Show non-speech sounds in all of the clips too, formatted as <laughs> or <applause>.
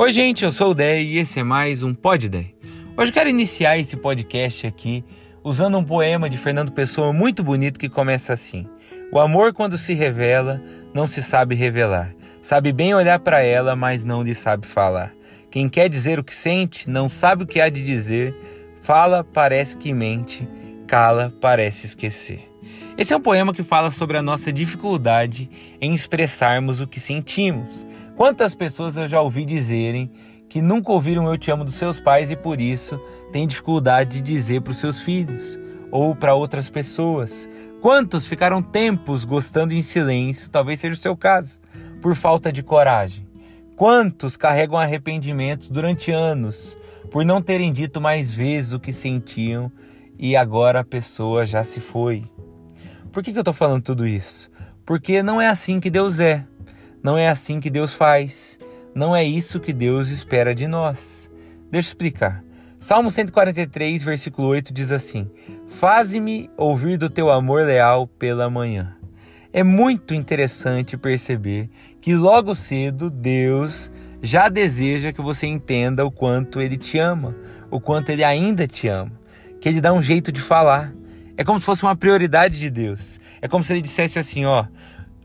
Oi, gente, eu sou o Dé e esse é mais um Pod Dé. Hoje quero iniciar esse podcast aqui usando um poema de Fernando Pessoa muito bonito que começa assim: O amor, quando se revela, não se sabe revelar. Sabe bem olhar para ela, mas não lhe sabe falar. Quem quer dizer o que sente, não sabe o que há de dizer. Fala, parece que mente. Cala, parece esquecer. Esse é um poema que fala sobre a nossa dificuldade em expressarmos o que sentimos Quantas pessoas eu já ouvi dizerem que nunca ouviram Eu Te Amo dos seus pais e por isso têm dificuldade de dizer para os seus filhos ou para outras pessoas? Quantos ficaram tempos gostando em silêncio, talvez seja o seu caso, por falta de coragem? Quantos carregam arrependimentos durante anos por não terem dito mais vezes o que sentiam e agora a pessoa já se foi? Por que, que eu estou falando tudo isso? Porque não é assim que Deus é. Não é assim que Deus faz. Não é isso que Deus espera de nós. Deixa eu explicar. Salmo 143, versículo 8 diz assim: Faze-me ouvir do teu amor leal pela manhã. É muito interessante perceber que logo cedo Deus já deseja que você entenda o quanto Ele te ama, o quanto Ele ainda te ama, que Ele dá um jeito de falar. É como se fosse uma prioridade de Deus. É como se Ele dissesse assim: ó,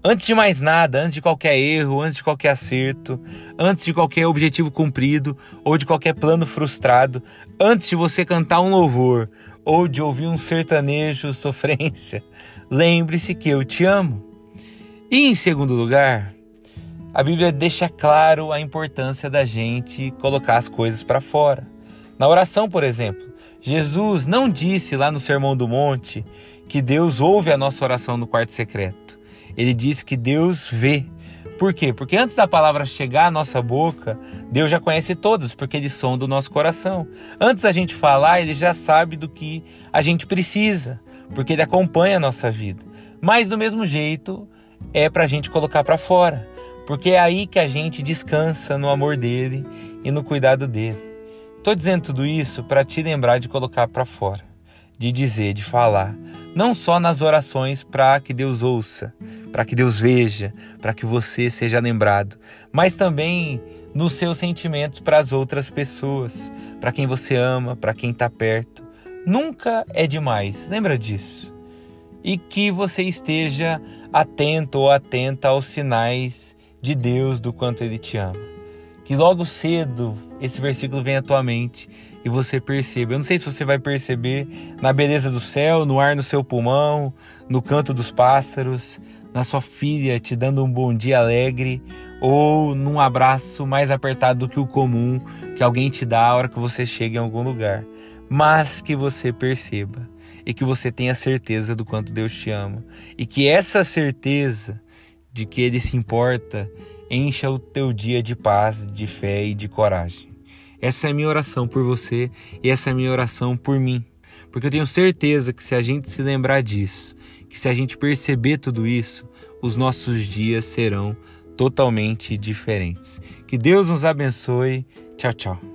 Antes de mais nada, antes de qualquer erro, antes de qualquer acerto, antes de qualquer objetivo cumprido ou de qualquer plano frustrado, antes de você cantar um louvor ou de ouvir um sertanejo <laughs> sofrência, lembre-se que eu te amo. E em segundo lugar, a Bíblia deixa claro a importância da gente colocar as coisas para fora. Na oração, por exemplo, Jesus não disse lá no Sermão do Monte que Deus ouve a nossa oração no quarto secreto ele diz que Deus vê. Por quê? Porque antes da palavra chegar à nossa boca, Deus já conhece todos, porque eles são do nosso coração. Antes da gente falar, ele já sabe do que a gente precisa, porque ele acompanha a nossa vida. Mas do mesmo jeito, é para a gente colocar para fora, porque é aí que a gente descansa no amor dele e no cuidado dele. Estou dizendo tudo isso para te lembrar de colocar para fora de dizer, de falar, não só nas orações para que Deus ouça, para que Deus veja, para que você seja lembrado, mas também nos seus sentimentos para as outras pessoas, para quem você ama, para quem está perto. Nunca é demais, lembra disso. E que você esteja atento ou atenta aos sinais de Deus do quanto Ele te ama que logo cedo esse versículo venha à tua mente e você perceba. Eu não sei se você vai perceber na beleza do céu, no ar no seu pulmão, no canto dos pássaros, na sua filha te dando um bom dia alegre ou num abraço mais apertado do que o comum que alguém te dá a hora que você chega em algum lugar. Mas que você perceba e que você tenha certeza do quanto Deus te ama e que essa certeza de que Ele se importa encha o teu dia de paz, de fé e de coragem. Essa é a minha oração por você e essa é a minha oração por mim. Porque eu tenho certeza que se a gente se lembrar disso, que se a gente perceber tudo isso, os nossos dias serão totalmente diferentes. Que Deus nos abençoe. Tchau, tchau.